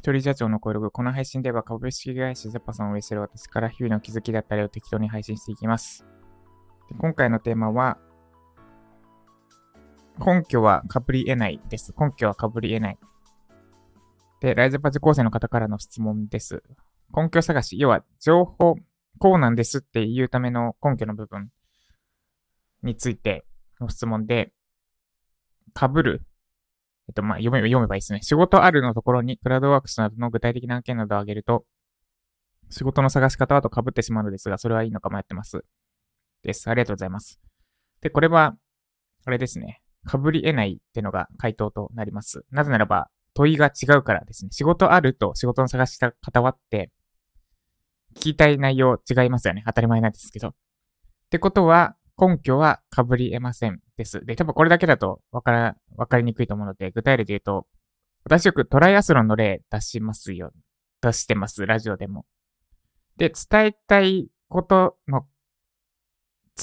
一人社長の声ログ。この配信では株式会社ゼパさんを運営している私から日々の気づきだったりを適当に配信していきます。で今回のテーマは、根拠はかぶり得ないです。根拠はかぶり得ない。で、ライズパチ構成の方からの質問です。根拠探し、要は情報、こうなんですっていうための根拠の部分についての質問で、かぶる。えっと、まあ、読めば、読めばいいですね。仕事あるのところにクラウドワークスなどの具体的な案件などを挙げると、仕事の探し方はと被ってしまうのですが、それはいいのか迷ってます。です。ありがとうございます。で、これは、あれですね。被り得ないってのが回答となります。なぜならば、問いが違うからですね。仕事あると仕事の探し方はって、聞きたい内容違いますよね。当たり前なんですけど。ってことは、根拠は被り得ませんです。で、多分これだけだとわから、わかりにくいと思うので、具体例で言うと、私よくトライアスロンの例出しますよ。出してます、ラジオでも。で、伝えたいことの、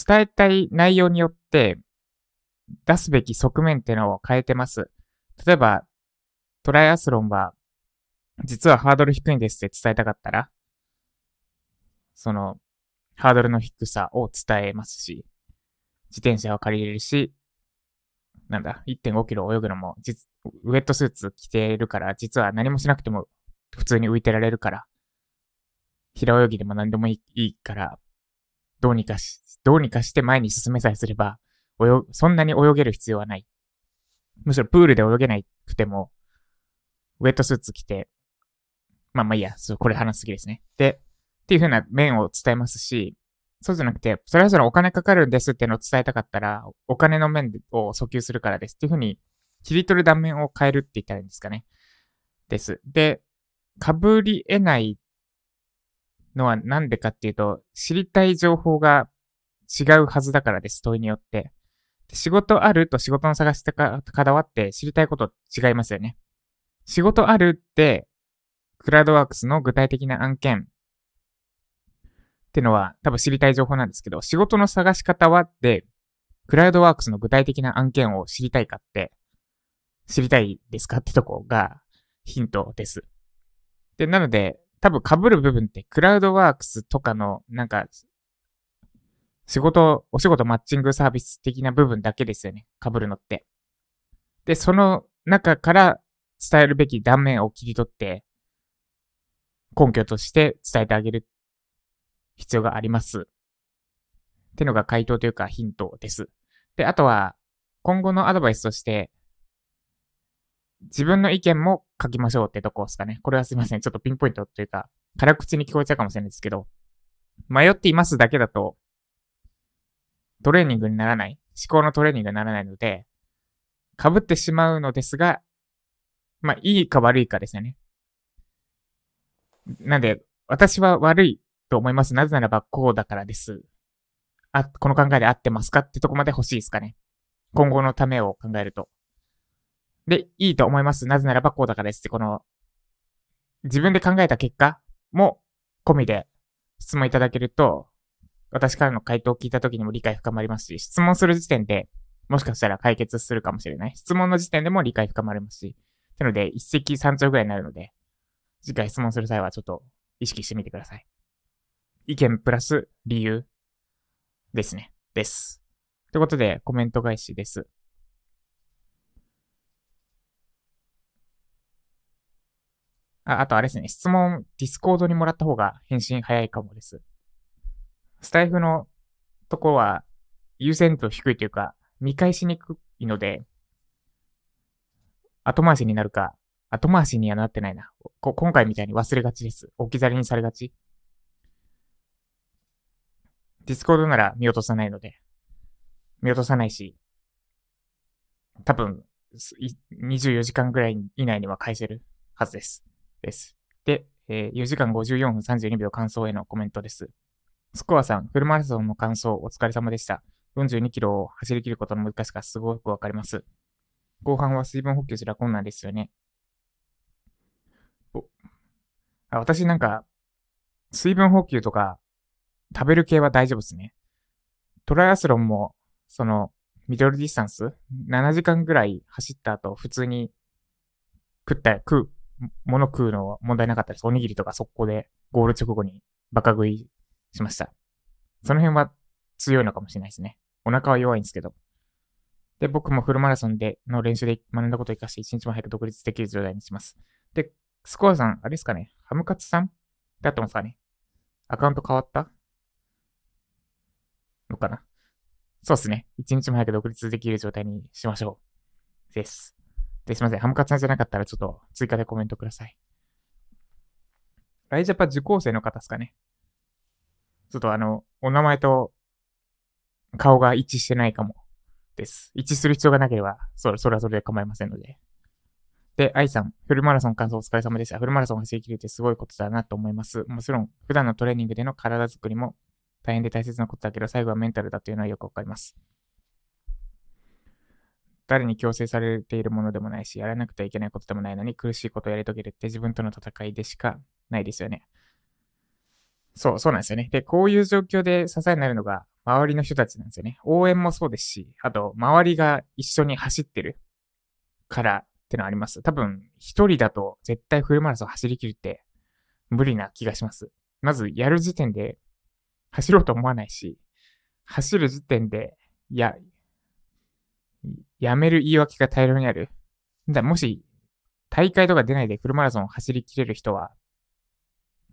伝えたい内容によって、出すべき側面っていうのを変えてます。例えば、トライアスロンは、実はハードル低いんですって伝えたかったら、その、ハードルの低さを伝えますし、自転車を借りれるし、なんだ、1.5キロ泳ぐのも、ウェットスーツ着てるから、実は何もしなくても普通に浮いてられるから、平泳ぎでも何でもいいから、どうにかし、どうにかして前に進めさえすれば、泳、そんなに泳げる必要はない。むしろプールで泳げなくても、ウェットスーツ着て、まあまあいいや、そう、これ話すぎですね。で、っていう風な面を伝えますし、そうじゃなくて、それぞれお金かかるんですっていうのを伝えたかったら、お金の面を訴求するからですっていう風に、切り取る断面を変えるって言ったらいいんですかね。です。で、被り得ないのはなんでかっていうと、知りたい情報が違うはずだからです、問いによって。仕事あると仕事の探し方はって知りたいこと違いますよね。仕事あるって、クラウドワークスの具体的な案件ってのは多分知りたい情報なんですけど、仕事の探し方はって、クラウドワークスの具体的な案件を知りたいかって、知りたいですかってとこがヒントです。で、なので、多分被る部分って、クラウドワークスとかの、なんか、仕事、お仕事マッチングサービス的な部分だけですよね。被るのって。で、その中から伝えるべき断面を切り取って、根拠として伝えてあげる必要があります。ってのが回答というかヒントです。で、あとは、今後のアドバイスとして、自分の意見も書きましょうってとこですかね。これはすいません。ちょっとピンポイントというか、辛口に聞こえちゃうかもしれないですけど、迷っていますだけだと、トレーニングにならない、思考のトレーニングにならないので、被ってしまうのですが、まあ、いいか悪いかですよね。なんで、私は悪いと思います。なぜならばこうだからです。あ、この考えで合ってますかってとこまで欲しいですかね。今後のためを考えると。で、いいと思います。なぜならばこうだからですって、この、自分で考えた結果も込みで質問いただけると、私からの回答を聞いた時にも理解深まりますし、質問する時点でもしかしたら解決するかもしれない。質問の時点でも理解深まりますし。なので、一石三鳥ぐらいになるので、次回質問する際はちょっと意識してみてください。意見プラス理由ですね。です。ということで、コメント返しです。あ、あとあれですね。質問、 Discord にもらった方が返信早いかもです。スタエフのとこは優先度低いというか、見返しにくいので、後回しになるか、後回しにはなってないな。今回みたいに忘れがちです。置き去りにされがち。 Discord なら見落とさないので、見落とさないし、多分、24時間ぐらい以内には返せるはずです。です。で、えー、4時間54分32秒感想へのコメントです。スコアさん、フルマラソンの感想お疲れ様でした。42キロを走り切ることの難しさすごくわかります。後半は水分補給すら困難ですよね。あ私なんか、水分補給とか食べる系は大丈夫ですね。トライアスロンも、その、ミドルディスタンス ?7 時間ぐらい走った後、普通に食った、食う、物食うのは問題なかったです。おにぎりとか速攻でゴール直後にバカ食いしました。その辺は強いのかもしれないですね。お腹は弱いんですけど。で、僕もフルマラソンでの練習で学んだことを活かして一日も早く独立できる状態にします。で、スコアさん、あれですかね？ハムカツさん？だってますかね？アカウント変わった？のかなそうっすね。一日も早く独立できる状態にしましょう。です。で、すいません。ハムカツさんじゃなかったらちょっと追加でコメントください。ライジャパ受講生の方ですかね。ちょっとあの、お名前と顔が一致してないかもです。一致する必要がなければ、それ、それはそれで構いませんので。で、愛さん、フルマラソン完走お疲れ様でした。フルマラソン走り切るってすごいことだなと思います。もちろん、普段のトレーニングでの体作りも大変で大切なことだけど、最後はメンタルだというのはよくわかります。誰に強制されているものでもないし、やらなくてはいけないことでもないのに、苦しいことをやり遂げるって自分との戦いでしかないですよね。そう、そうなんですよね。で、こういう状況で支えになるのが、周りの人たちなんですよね。応援もそうですし、あと、周りが一緒に走ってるからってのあります。多分、一人だと絶対フルマラソン走り切るって無理な気がします。まず、やる時点で走ろうと思わないし、走る時点で、や、やめる言い訳が大量にある。だもし、大会とか出ないでフルマラソンを走り切れる人は、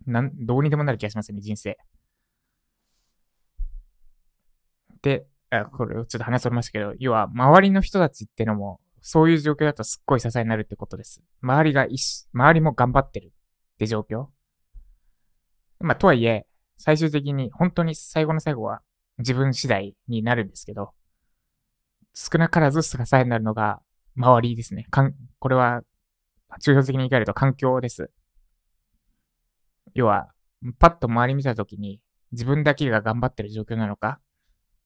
なん、どうにでもなる気がしますね、人生。で、あこれちょっと話それましたけど、要は周りの人たちってのも、そういう状況だとすっごい支えになるってことです。周りが周りも頑張ってるって状況。まあ、とはいえ、最終的に本当に最後の最後は自分次第になるんですけど、少なからず支えになるのが周りですね。かん、これは、抽象的に言い換えると環境です。要は、パッと周り見たときに、自分だけが頑張ってる状況なのか、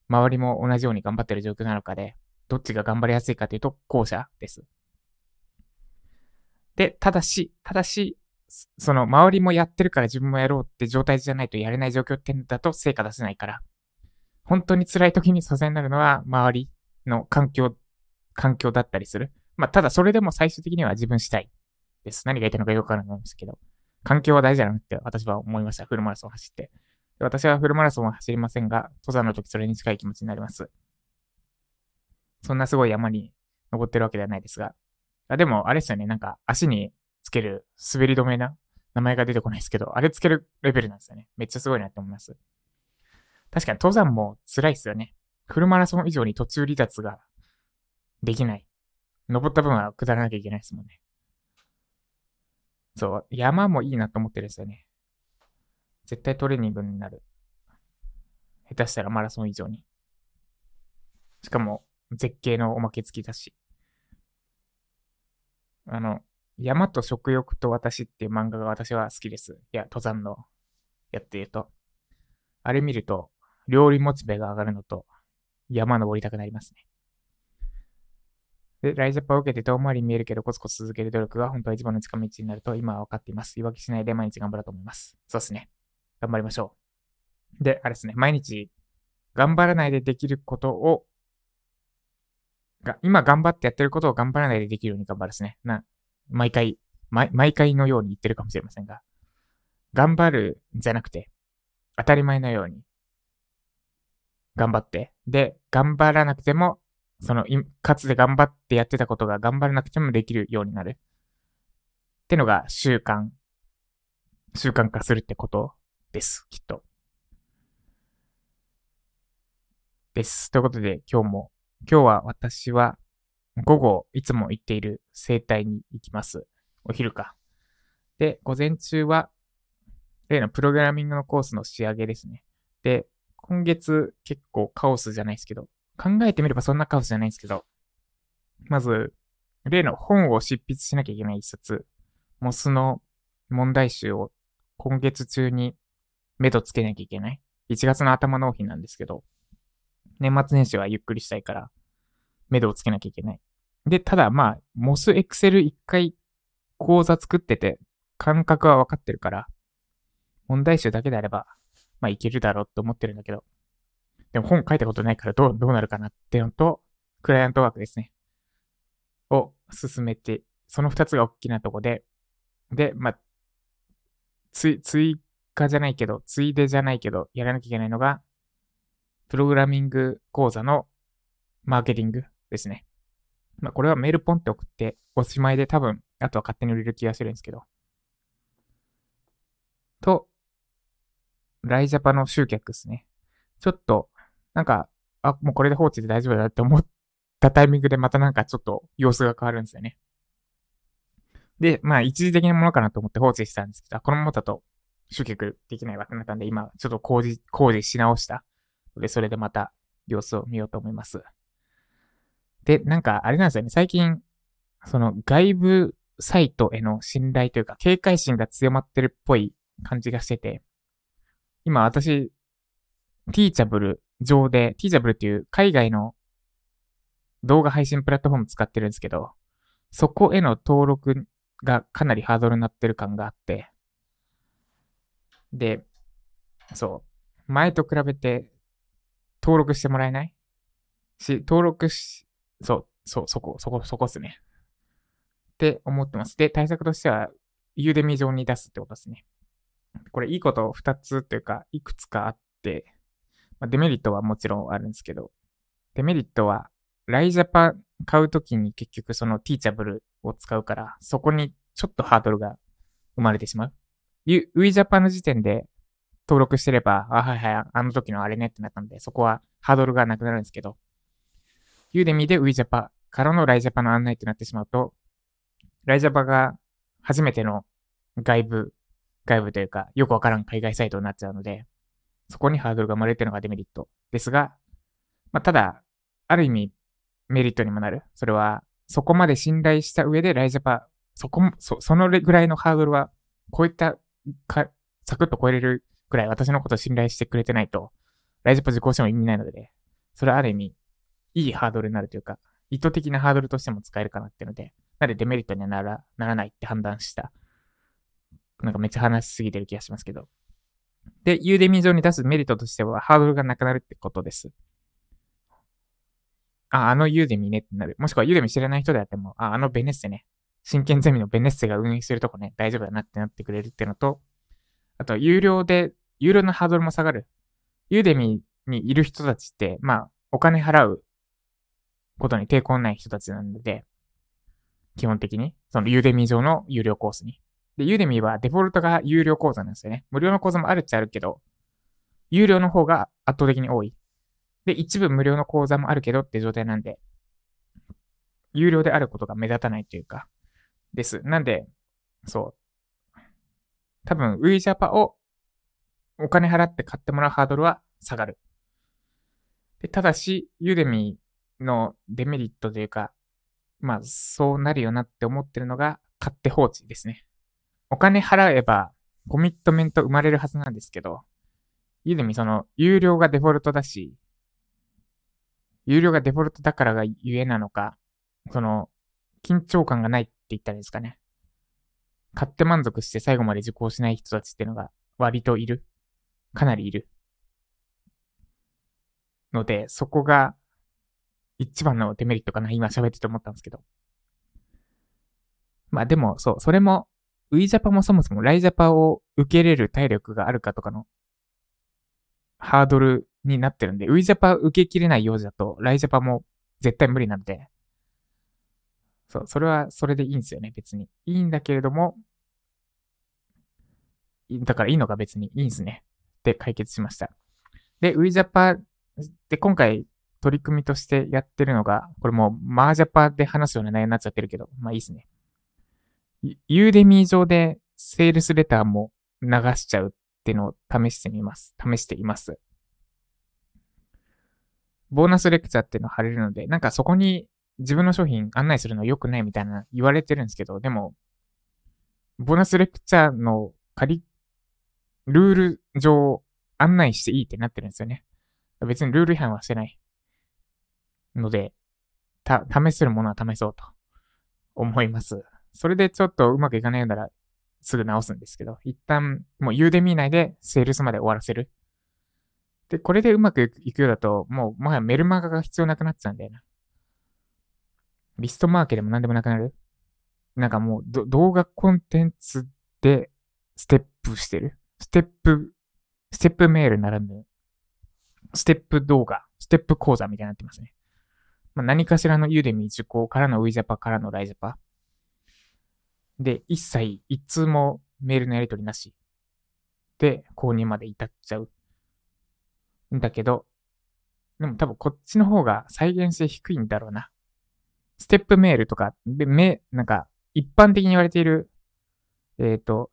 周りも同じように頑張ってる状況なのかで、どっちが頑張りやすいかというと、後者です。で、ただし、ただし、その周りもやってるから自分もやろうって状態じゃないとやれない状況ってんだと成果出せないから、本当に辛い時に支えになるのは周りの環境、環境だったりする。まあ、ただそれでも最終的には自分次第です。何が言いたいのかよくわからないんですけど、環境は大事だなって私は思いました。フルマラソン走って。私はフルマラソンは走りませんが、登山の時それに近い気持ちになります。そんなすごい山に登ってるわけではないですが。あでも、あれですよね。なんか、足につける滑り止めな名前が出てこないですけど、あれつけるレベルなんですよね。めっちゃすごいなって思います。確かに登山も辛いですよね。フルマラソン以上に途中離脱ができない。登った分は下らなきゃいけないですもんね。そう、山もいいなと思ってるんですよね。絶対トレーニングになる。下手したらマラソン以上に。しかも、絶景のおまけ付きだし。あの、山と食欲と私っていう漫画が私は好きです。いや、登山のやってると。あれ見ると、料理モチベが上がるのと、山登りたくなりますね。で、ライジャパを受けて遠回り見えるけどコツコツ続ける努力が本当は一番の近道になると今は分かっています。言い訳しないで毎日頑張ろうと思います。そうですね。頑張りましょう。で、あれですね、毎日頑張らないでできることを、が今頑張ってやってることを頑張らないでできるように頑張るですね。な、毎回、毎毎回のように言ってるかもしれませんが、頑張るんじゃなくて、当たり前のように、頑張って、で、頑張らなくても、その、かつて頑張ってやってたことが頑張らなくてもできるようになる。ってのが習慣、習慣化するってことです、きっと。です。ということで、今日も、今日は私は午後、いつも行っている生態に行きます。お昼か。で、午前中は、例のプログラミングのコースの仕上げですね。で、今月結構カオスじゃないですけど、考えてみればそんなカオスじゃないですけど、まず、例の本を執筆しなきゃいけない一冊、モスの問題集を今月中に目処つけなきゃいけない。1月の頭納品なんですけど、年末年始はゆっくりしたいから、目処をつけなきゃいけない。で、ただまあ、モスエクセル一回講座作ってて、感覚は分かってるから、問題集だけであれば、まあいけるだろうって思ってるんだけど、でも本書いたことないからどう、どうなるかなってのと、クライアントワークですね。を進めて、その二つが大きなとこで、で、まあ、つ、追加じゃないけど、ついでじゃないけど、やらなきゃいけないのが、プログラミング講座のマーケティングですね。まあ、これはメールポンって送っておしまいで多分、あとは勝手に売れる気がするんですけど。と、ライジャパの集客ですね。ちょっと、なんか、あ、もうこれで放置で大丈夫だって思ったタイミングでまたなんかちょっと様子が変わるんですよね。で、まあ一時的なものかなと思って放置したんですけど、このままだと集客できないわけになったんで、今ちょっと工事、工事し直したで、それでまた様子を見ようと思います。で、なんかあれなんですよね。最近、その外部サイトへの信頼というか、警戒心が強まってるっぽい感じがしてて、今私、ティーチャブル上で、ティーチャブルっていう海外の動画配信プラットフォーム使ってるんですけど、そこへの登録がかなりハードルになってる感があって、で、そう、前と比べて登録してもらえない？し、登録し、そう、そう、そこ、そこ、そこっすね。って思ってます。で、対策としては、ユーデミ上に出すってことですね。これいいこと2つというか、いくつかあって、まあ、デメリットはもちろんあるんですけど、デメリットは、ライジャパ買うときに結局そのティーチャブルを使うから、そこにちょっとハードルが生まれてしまう。ウィジャパンの時点で登録してれば、あ、はいはい、あの時のあれねってなったんで、そこはハードルがなくなるんですけど、ユーデミーでウィジャパからのライジャパの案内ってなってしまうと、ライジャパが初めての外部、外部というか、よくわからん海外サイトになっちゃうので、そこにハードルが生まれてるのがデメリットですが、まあ、ただ、ある意味メリットにもなる。それは、そこまで信頼した上でライジャパ、そこも、そ、そのぐらいのハードルは、こういったか、サクッと超えれるくらい私のことを信頼してくれてないと、ライジャパ受講しても意味ないので、それはある意味、いいハードルになるというか、意図的なハードルとしても使えるかなっていうので、なのでデメリットにはならならないって判断した。なんかめっちゃ話しすぎてる気がしますけど。で、ユーデミー上に出すメリットとしては、ハードルがなくなるってことです。あ、あのユーデミねってなる。もしくはユーデミ知らない人であっても、あ、あのベネッセね。真剣ゼミのベネッセが運営してるとこね、大丈夫だなってなってくれるっていうのと、あと、有料で、有料のハードルも下がる。ユーデミにいる人たちって、まあ、お金払うことに抵抗ない人たちなので、基本的に、そのユーデミ上の有料コースに。で、ユーデミはデフォルトが有料講座なんですよね。無料の講座もあるっちゃあるけど、有料の方が圧倒的に多い。で、一部無料の講座もあるけどって状態なんで、有料であることが目立たないというか、です。なんで、そう。多分、ウィジャパをお金払って買ってもらうハードルは下がる。でただし、ユーデミのデメリットというか、まあ、そうなるよなって思ってるのが、買って放置ですね。お金払えば、コミットメント生まれるはずなんですけど、ユーデミその、有料がデフォルトだし、有料がデフォルトだからがゆえなのか、その、緊張感がないって言ったらですかね。買って満足して最後まで受講しない人たちっていうのが割といる。かなりいる。ので、そこが一番のデメリットかな。今喋ってて思ったんですけど。まあでも、そう、それもウィジャパもそもそもライジャパを受け入れる体力があるかとかのハードルになってるんで、ウィジャパ受けきれないようだと、ライジャパも絶対無理なので、そう、それはそれでいいんですよね、別に。いいんだけれども、だからいいのが別にいいんですね。で解決しました。で、ウィジャパで今回取り組みとしてやってるのが、これもうマージャパで話すような内容になっちゃってるけど、まあいいですね。ユーデミー上でセールスレターも流しちゃうっていうのを試してみます。試しています。ボーナスレクチャーっていうのを貼れるので、なんかそこに自分の商品案内するの良くないみたいな言われてるんですけど、でも、ボーナスレクチャーの仮、ルール上案内していいってなってるんですよね。別にルール違反はしてない。ので、た、試せるものは試そうと思います。それでちょっとうまくいかないようならすぐ直すんですけど、一旦もうユーデミー内でセールスまで終わらせる。で、これでうまくいくようだと、もうもはやメルマガが必要なくなっちゃうんだよな。リストマーケでも何でもなくなる。なんかもう動画コンテンツでステップしてる。ステップ、ステップメールならぬ、ステップ動画、ステップ講座みたいになってますね。まあ、何かしらのユーデミ受講からのウィジャパからのライジャパ。で、一切一通もメールのやり取りなし。で、購入まで至っちゃう。んだけど、でも多分こっちの方が再現性低いんだろうな。ステップメールとか、で、め、なんか、一般的に言われている、えっ、ー、と、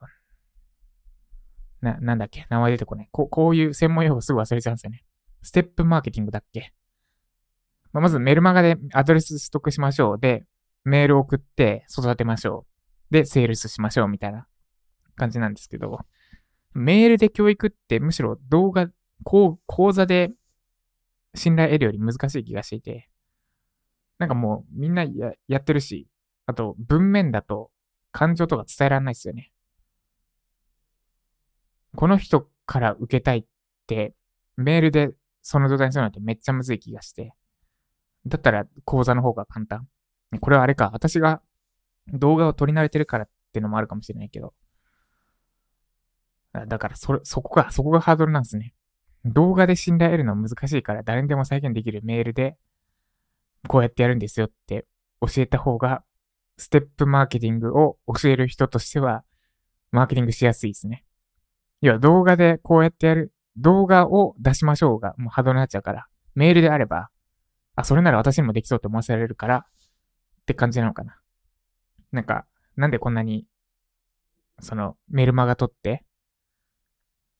な、なんだっけ名前出てこない。ここういう専門用語すぐ忘れちゃうんですよね。ステップマーケティングだっけ、まあ、まずメルマガでアドレス取得しましょう。で、メール送って育てましょう。で、セールスしましょうみたいな感じなんですけど、メールで教育ってむしろ動画、こう講座で信頼得るより難しい気がしていて、なんかもうみんなややってるし、あと文面だと感情とか伝えられないですよね。この人から受けたいってメールでその状態にするのってめっちゃむずい気がして。だったら講座の方が簡単。これはあれか、私が動画を撮り慣れてるからっていうのもあるかもしれないけど。だから、そ、そこが、そこがハードルなんですね。動画で信頼得るのは難しいから誰にでも再現できるメールで、こうやってやるんですよって教えた方が、ステップマーケティングを教える人としては、マーケティングしやすいですね。要は動画でこうやってやる、動画を出しましょうが、もうハードルになっちゃうから、メールであれば、あ、それなら私にもできそうって思わせられるから、って感じなのかな。なんか、なんでこんなに、その、メルマガ取って、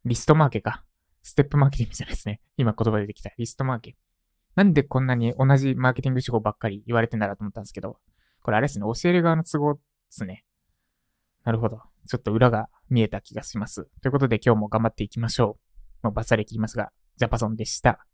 リストマーケか。ステップマーケティングじゃないですね。今言葉出てきた。リストマーケ。なんでこんなに同じマーケティング手法ばっかり言われてんだろうと思ったんですけど、これあれですね。教える側の都合ですね。なるほど。ちょっと裏が見えた気がします。ということで今日も頑張っていきましょう。もうバッサリ切りますが、ジャパソンでした。